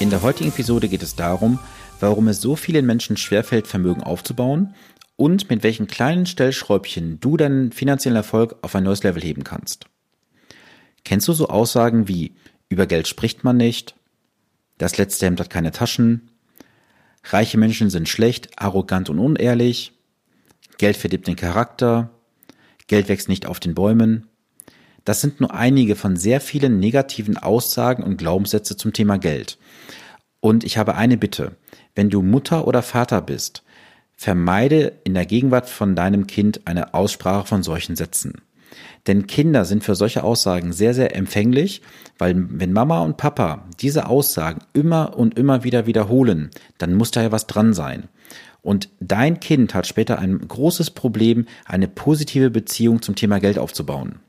In der heutigen Episode geht es darum, warum es so vielen Menschen schwerfällt, Vermögen aufzubauen und mit welchen kleinen Stellschräubchen du deinen finanziellen Erfolg auf ein neues Level heben kannst. Kennst du so Aussagen wie über Geld spricht man nicht, das letzte Hemd hat keine Taschen, reiche Menschen sind schlecht, arrogant und unehrlich, Geld verdirbt den Charakter, Geld wächst nicht auf den Bäumen. Das sind nur einige von sehr vielen negativen Aussagen und Glaubenssätze zum Thema Geld. Und ich habe eine Bitte. Wenn du Mutter oder Vater bist, vermeide in der Gegenwart von deinem Kind eine Aussprache von solchen Sätzen. Denn Kinder sind für solche Aussagen sehr, sehr empfänglich, weil wenn Mama und Papa diese Aussagen immer und immer wieder wiederholen, dann muss da ja was dran sein. Und dein Kind hat später ein großes Problem, eine positive Beziehung zum Thema Geld aufzubauen.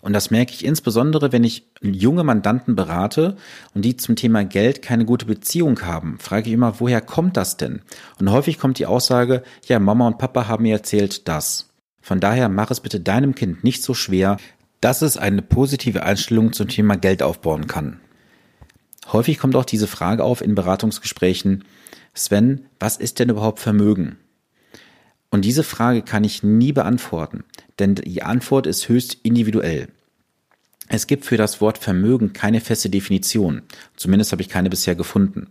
Und das merke ich insbesondere, wenn ich junge Mandanten berate und die zum Thema Geld keine gute Beziehung haben, frage ich immer, woher kommt das denn? Und häufig kommt die Aussage, ja, Mama und Papa haben mir erzählt das. Von daher mach es bitte deinem Kind nicht so schwer, dass es eine positive Einstellung zum Thema Geld aufbauen kann. Häufig kommt auch diese Frage auf in Beratungsgesprächen, Sven, was ist denn überhaupt Vermögen? Und diese Frage kann ich nie beantworten, denn die Antwort ist höchst individuell. Es gibt für das Wort Vermögen keine feste Definition. Zumindest habe ich keine bisher gefunden.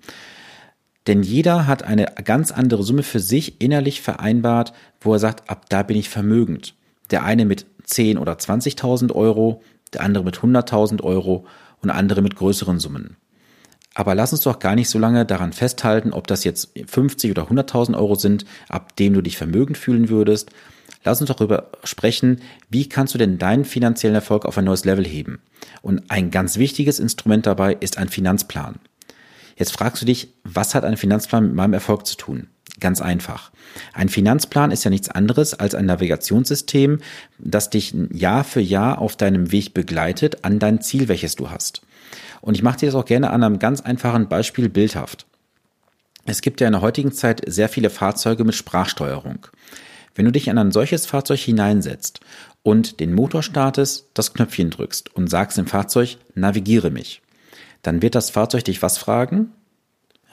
Denn jeder hat eine ganz andere Summe für sich innerlich vereinbart, wo er sagt, ab da bin ich vermögend. Der eine mit 10 oder 20.000 Euro, der andere mit 100.000 Euro und andere mit größeren Summen. Aber lass uns doch gar nicht so lange daran festhalten, ob das jetzt 50 oder 100.000 Euro sind, ab dem du dich vermögend fühlen würdest. Lass uns doch darüber sprechen, wie kannst du denn deinen finanziellen Erfolg auf ein neues Level heben? Und ein ganz wichtiges Instrument dabei ist ein Finanzplan. Jetzt fragst du dich, was hat ein Finanzplan mit meinem Erfolg zu tun? Ganz einfach. Ein Finanzplan ist ja nichts anderes als ein Navigationssystem, das dich Jahr für Jahr auf deinem Weg begleitet an dein Ziel, welches du hast. Und ich mache dir das auch gerne an einem ganz einfachen Beispiel bildhaft. Es gibt ja in der heutigen Zeit sehr viele Fahrzeuge mit Sprachsteuerung. Wenn du dich an ein solches Fahrzeug hineinsetzt und den Motor startest, das Knöpfchen drückst und sagst dem Fahrzeug, navigiere mich, dann wird das Fahrzeug dich was fragen?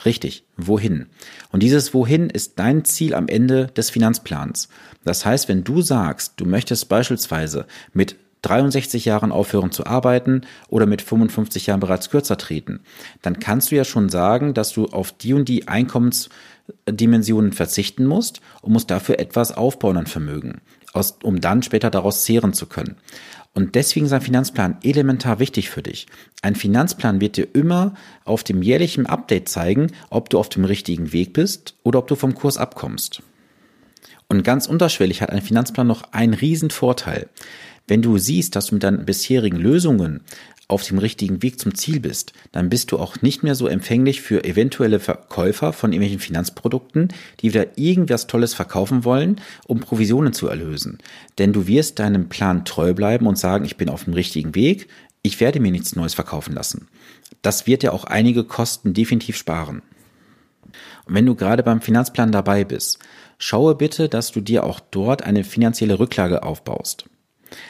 Richtig, wohin? Und dieses Wohin ist dein Ziel am Ende des Finanzplans. Das heißt, wenn du sagst, du möchtest beispielsweise mit 63 Jahren aufhören zu arbeiten oder mit 55 Jahren bereits kürzer treten, dann kannst du ja schon sagen, dass du auf die und die Einkommensdimensionen verzichten musst und musst dafür etwas aufbauen an Vermögen, aus, um dann später daraus zehren zu können. Und deswegen ist ein Finanzplan elementar wichtig für dich. Ein Finanzplan wird dir immer auf dem jährlichen Update zeigen, ob du auf dem richtigen Weg bist oder ob du vom Kurs abkommst. Und ganz unterschwellig hat ein Finanzplan noch einen riesen Vorteil. Wenn du siehst, dass du mit deinen bisherigen Lösungen auf dem richtigen Weg zum Ziel bist, dann bist du auch nicht mehr so empfänglich für eventuelle Verkäufer von irgendwelchen Finanzprodukten, die wieder irgendwas Tolles verkaufen wollen, um Provisionen zu erlösen. Denn du wirst deinem Plan treu bleiben und sagen, ich bin auf dem richtigen Weg, ich werde mir nichts Neues verkaufen lassen. Das wird ja auch einige Kosten definitiv sparen. Und wenn du gerade beim Finanzplan dabei bist, schaue bitte, dass du dir auch dort eine finanzielle Rücklage aufbaust.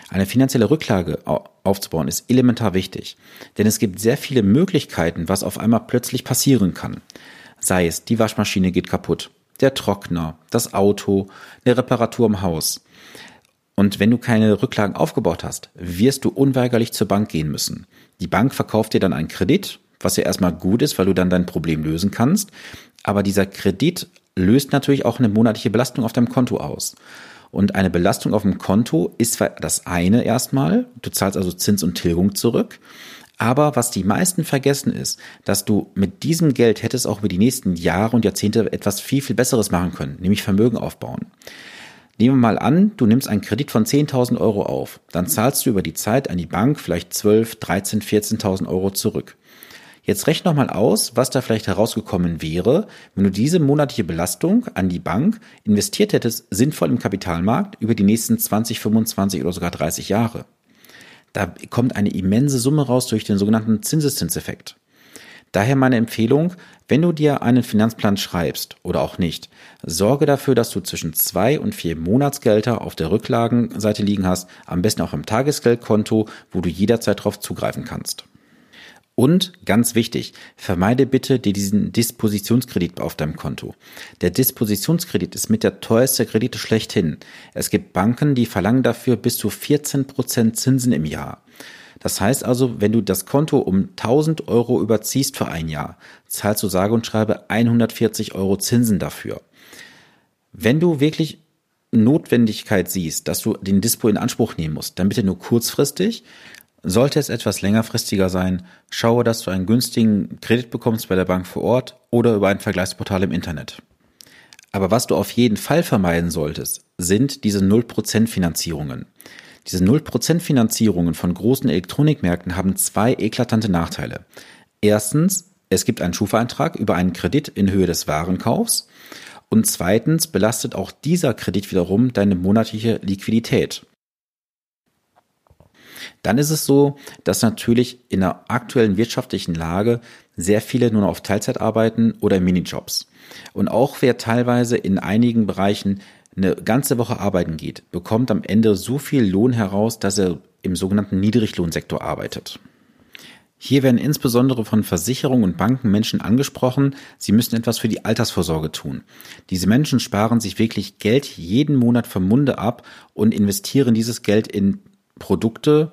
Eine finanzielle Rücklage aufzubauen ist elementar wichtig, denn es gibt sehr viele Möglichkeiten, was auf einmal plötzlich passieren kann. Sei es, die Waschmaschine geht kaputt, der Trockner, das Auto, eine Reparatur im Haus. Und wenn du keine Rücklagen aufgebaut hast, wirst du unweigerlich zur Bank gehen müssen. Die Bank verkauft dir dann einen Kredit, was ja erstmal gut ist, weil du dann dein Problem lösen kannst. Aber dieser Kredit löst natürlich auch eine monatliche Belastung auf deinem Konto aus. Und eine Belastung auf dem Konto ist zwar das eine erstmal, du zahlst also Zins und Tilgung zurück, aber was die meisten vergessen ist, dass du mit diesem Geld hättest auch über die nächsten Jahre und Jahrzehnte etwas viel, viel Besseres machen können, nämlich Vermögen aufbauen. Nehmen wir mal an, du nimmst einen Kredit von 10.000 Euro auf. Dann zahlst du über die Zeit an die Bank vielleicht 12, 13, 14.000 Euro zurück. Jetzt rechne noch mal aus, was da vielleicht herausgekommen wäre, wenn du diese monatliche Belastung an die Bank investiert hättest, sinnvoll im Kapitalmarkt über die nächsten 20, 25 oder sogar 30 Jahre. Da kommt eine immense Summe raus durch den sogenannten Zinseszinseffekt. Daher meine Empfehlung, wenn du dir einen Finanzplan schreibst oder auch nicht, sorge dafür, dass du zwischen zwei und vier Monatsgelder auf der Rücklagenseite liegen hast, am besten auch im Tagesgeldkonto, wo du jederzeit darauf zugreifen kannst. Und ganz wichtig, vermeide bitte diesen Dispositionskredit auf deinem Konto. Der Dispositionskredit ist mit der teuerste Kredite schlechthin. Es gibt Banken, die verlangen dafür bis zu 14 Prozent Zinsen im Jahr. Das heißt also, wenn du das Konto um 1000 Euro überziehst für ein Jahr, zahlst du sage und schreibe 140 Euro Zinsen dafür. Wenn du wirklich Notwendigkeit siehst, dass du den Dispo in Anspruch nehmen musst, dann bitte nur kurzfristig. Sollte es etwas längerfristiger sein, schaue, dass du einen günstigen Kredit bekommst bei der Bank vor Ort oder über ein Vergleichsportal im Internet. Aber was du auf jeden Fall vermeiden solltest, sind diese 0% Finanzierungen. Diese 0% Finanzierungen von großen Elektronikmärkten haben zwei eklatante Nachteile. Erstens, es gibt einen Schufa-Eintrag über einen Kredit in Höhe des Warenkaufs. Und zweitens belastet auch dieser Kredit wiederum deine monatliche Liquidität. Dann ist es so, dass natürlich in der aktuellen wirtschaftlichen Lage sehr viele nur noch auf Teilzeit arbeiten oder Minijobs. Und auch wer teilweise in einigen Bereichen eine ganze Woche arbeiten geht, bekommt am Ende so viel Lohn heraus, dass er im sogenannten Niedriglohnsektor arbeitet. Hier werden insbesondere von Versicherungen und Banken Menschen angesprochen, sie müssen etwas für die Altersvorsorge tun. Diese Menschen sparen sich wirklich Geld jeden Monat vom Munde ab und investieren dieses Geld in Produkte,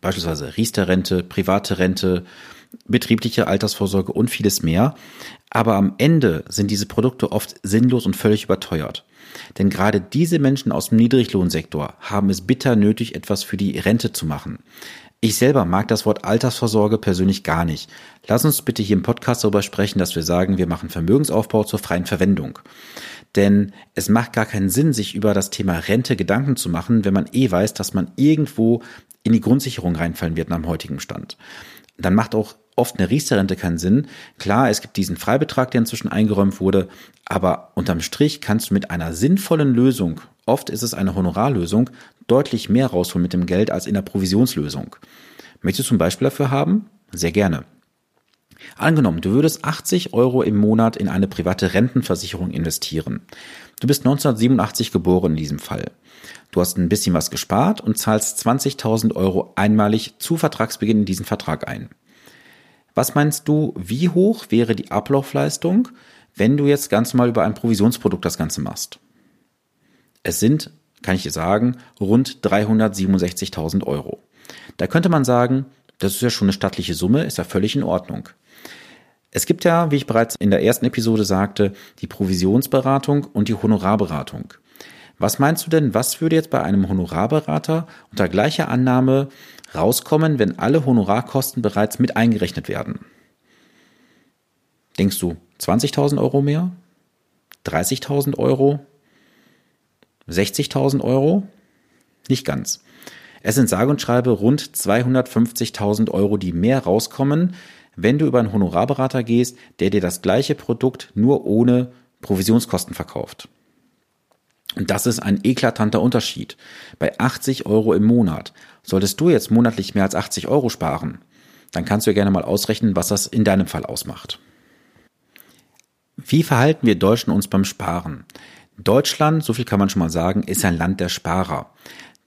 beispielsweise Riester-Rente, private Rente, betriebliche Altersvorsorge und vieles mehr. Aber am Ende sind diese Produkte oft sinnlos und völlig überteuert. Denn gerade diese Menschen aus dem Niedriglohnsektor haben es bitter nötig, etwas für die Rente zu machen. Ich selber mag das Wort Altersvorsorge persönlich gar nicht. Lass uns bitte hier im Podcast darüber sprechen, dass wir sagen, wir machen Vermögensaufbau zur freien Verwendung. Denn es macht gar keinen Sinn, sich über das Thema Rente Gedanken zu machen, wenn man eh weiß, dass man irgendwo in die Grundsicherung reinfallen wird nach dem heutigen Stand. Dann macht auch oft eine Riester-Rente keinen Sinn. Klar, es gibt diesen Freibetrag, der inzwischen eingeräumt wurde, aber unterm Strich kannst du mit einer sinnvollen Lösung, oft ist es eine Honorarlösung, deutlich mehr rausholen mit dem Geld als in der Provisionslösung. Möchtest du zum Beispiel dafür haben? Sehr gerne. Angenommen, du würdest 80 Euro im Monat in eine private Rentenversicherung investieren. Du bist 1987 geboren in diesem Fall. Du hast ein bisschen was gespart und zahlst 20.000 Euro einmalig zu Vertragsbeginn in diesen Vertrag ein. Was meinst du, wie hoch wäre die Ablaufleistung, wenn du jetzt ganz mal über ein Provisionsprodukt das Ganze machst? Es sind, kann ich dir sagen, rund 367.000 Euro. Da könnte man sagen, das ist ja schon eine stattliche Summe, ist ja völlig in Ordnung. Es gibt ja, wie ich bereits in der ersten Episode sagte, die Provisionsberatung und die Honorarberatung. Was meinst du denn, was würde jetzt bei einem Honorarberater unter gleicher Annahme rauskommen, wenn alle Honorarkosten bereits mit eingerechnet werden? Denkst du 20.000 Euro mehr? 30.000 Euro? 60.000 Euro? Nicht ganz. Es sind sage und schreibe rund 250.000 Euro, die mehr rauskommen, wenn du über einen Honorarberater gehst, der dir das gleiche Produkt nur ohne Provisionskosten verkauft. Und das ist ein eklatanter Unterschied. Bei 80 Euro im Monat. Solltest du jetzt monatlich mehr als 80 Euro sparen, dann kannst du ja gerne mal ausrechnen, was das in deinem Fall ausmacht. Wie verhalten wir Deutschen uns beim Sparen? Deutschland, so viel kann man schon mal sagen, ist ein Land der Sparer.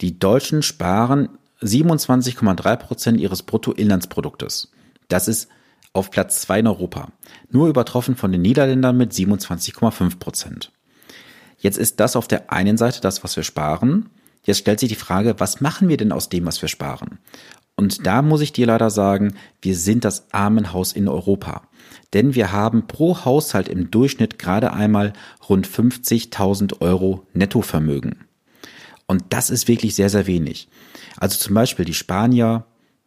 Die Deutschen sparen 27,3 Prozent ihres Bruttoinlandsproduktes. Das ist auf Platz zwei in Europa. Nur übertroffen von den Niederländern mit 27,5 Prozent. Jetzt ist das auf der einen Seite das, was wir sparen. Jetzt stellt sich die Frage, was machen wir denn aus dem, was wir sparen? Und da muss ich dir leider sagen, wir sind das Armenhaus in Europa. Denn wir haben pro Haushalt im Durchschnitt gerade einmal rund 50.000 Euro Nettovermögen. Und das ist wirklich sehr, sehr wenig. Also zum Beispiel die Spanier,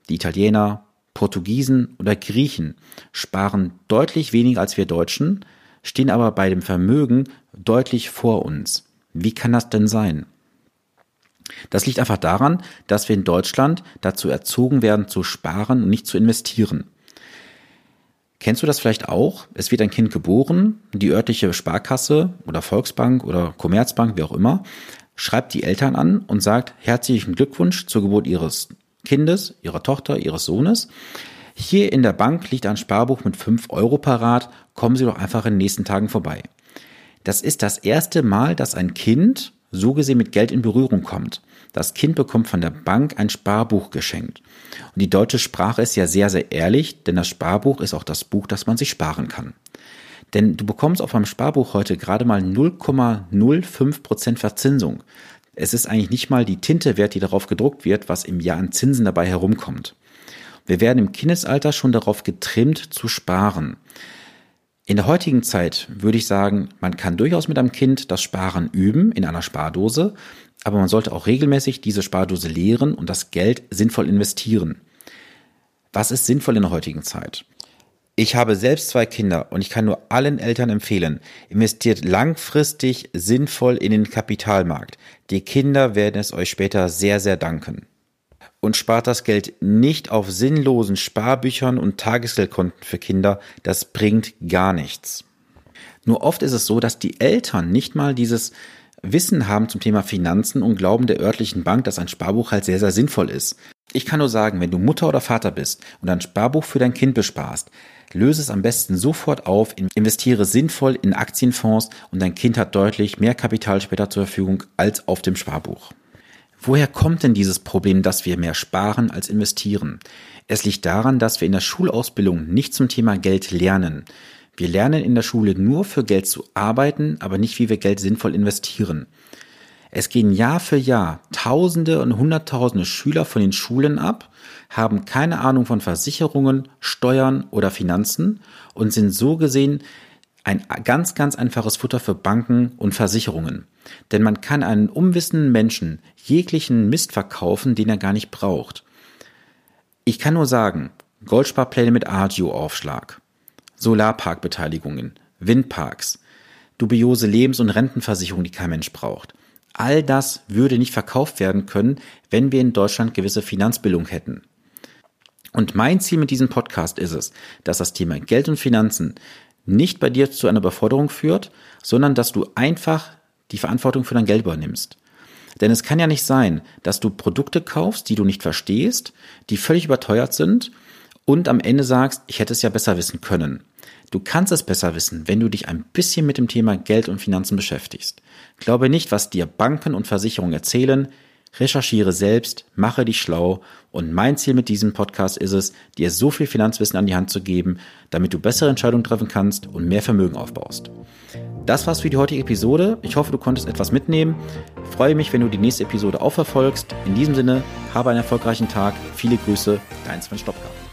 die Italiener, Portugiesen oder Griechen sparen deutlich weniger als wir Deutschen, stehen aber bei dem Vermögen deutlich vor uns. Wie kann das denn sein? Das liegt einfach daran, dass wir in Deutschland dazu erzogen werden zu sparen und nicht zu investieren. Kennst du das vielleicht auch? Es wird ein Kind geboren, die örtliche Sparkasse oder Volksbank oder Commerzbank, wie auch immer, schreibt die Eltern an und sagt herzlichen Glückwunsch zur Geburt ihres Kindes, ihrer Tochter, ihres Sohnes. Hier in der Bank liegt ein Sparbuch mit 5 Euro parat, kommen Sie doch einfach in den nächsten Tagen vorbei. Das ist das erste Mal, dass ein Kind so gesehen mit Geld in Berührung kommt. Das Kind bekommt von der Bank ein Sparbuch geschenkt. Und die deutsche Sprache ist ja sehr, sehr ehrlich, denn das Sparbuch ist auch das Buch, das man sich sparen kann. Denn du bekommst auf einem Sparbuch heute gerade mal 0,05% Verzinsung. Es ist eigentlich nicht mal die Tinte wert, die darauf gedruckt wird, was im Jahr an Zinsen dabei herumkommt. Wir werden im Kindesalter schon darauf getrimmt zu sparen. In der heutigen Zeit würde ich sagen, man kann durchaus mit einem Kind das Sparen üben in einer Spardose, aber man sollte auch regelmäßig diese Spardose leeren und das Geld sinnvoll investieren. Was ist sinnvoll in der heutigen Zeit? Ich habe selbst zwei Kinder und ich kann nur allen Eltern empfehlen, investiert langfristig sinnvoll in den Kapitalmarkt. Die Kinder werden es euch später sehr, sehr danken. Und spart das Geld nicht auf sinnlosen Sparbüchern und Tagesgeldkonten für Kinder, das bringt gar nichts. Nur oft ist es so, dass die Eltern nicht mal dieses Wissen haben zum Thema Finanzen und glauben der örtlichen Bank, dass ein Sparbuch halt sehr, sehr sinnvoll ist. Ich kann nur sagen, wenn du Mutter oder Vater bist und ein Sparbuch für dein Kind besparst, Löse es am besten sofort auf, investiere sinnvoll in Aktienfonds und dein Kind hat deutlich mehr Kapital später zur Verfügung als auf dem Sparbuch. Woher kommt denn dieses Problem, dass wir mehr sparen als investieren? Es liegt daran, dass wir in der Schulausbildung nicht zum Thema Geld lernen. Wir lernen in der Schule nur für Geld zu arbeiten, aber nicht, wie wir Geld sinnvoll investieren. Es gehen Jahr für Jahr Tausende und Hunderttausende Schüler von den Schulen ab, haben keine Ahnung von Versicherungen, Steuern oder Finanzen und sind so gesehen ein ganz, ganz einfaches Futter für Banken und Versicherungen. Denn man kann einen unwissenden Menschen jeglichen Mist verkaufen, den er gar nicht braucht. Ich kann nur sagen, Goldsparpläne mit Agio-Aufschlag, Solarparkbeteiligungen, Windparks, dubiose Lebens- und Rentenversicherungen, die kein Mensch braucht. All das würde nicht verkauft werden können, wenn wir in Deutschland gewisse Finanzbildung hätten. Und mein Ziel mit diesem Podcast ist es, dass das Thema Geld und Finanzen nicht bei dir zu einer Überforderung führt, sondern dass du einfach die Verantwortung für dein Geld übernimmst. Denn es kann ja nicht sein, dass du Produkte kaufst, die du nicht verstehst, die völlig überteuert sind und am Ende sagst, ich hätte es ja besser wissen können. Du kannst es besser wissen, wenn du dich ein bisschen mit dem Thema Geld und Finanzen beschäftigst. Glaube nicht, was dir Banken und Versicherungen erzählen. Recherchiere selbst, mache dich schlau und mein Ziel mit diesem Podcast ist es, dir so viel Finanzwissen an die Hand zu geben, damit du bessere Entscheidungen treffen kannst und mehr Vermögen aufbaust. Das war's für die heutige Episode. Ich hoffe, du konntest etwas mitnehmen. Ich freue mich, wenn du die nächste Episode auch verfolgst. In diesem Sinne, habe einen erfolgreichen Tag. Viele Grüße, dein Sven Stopka.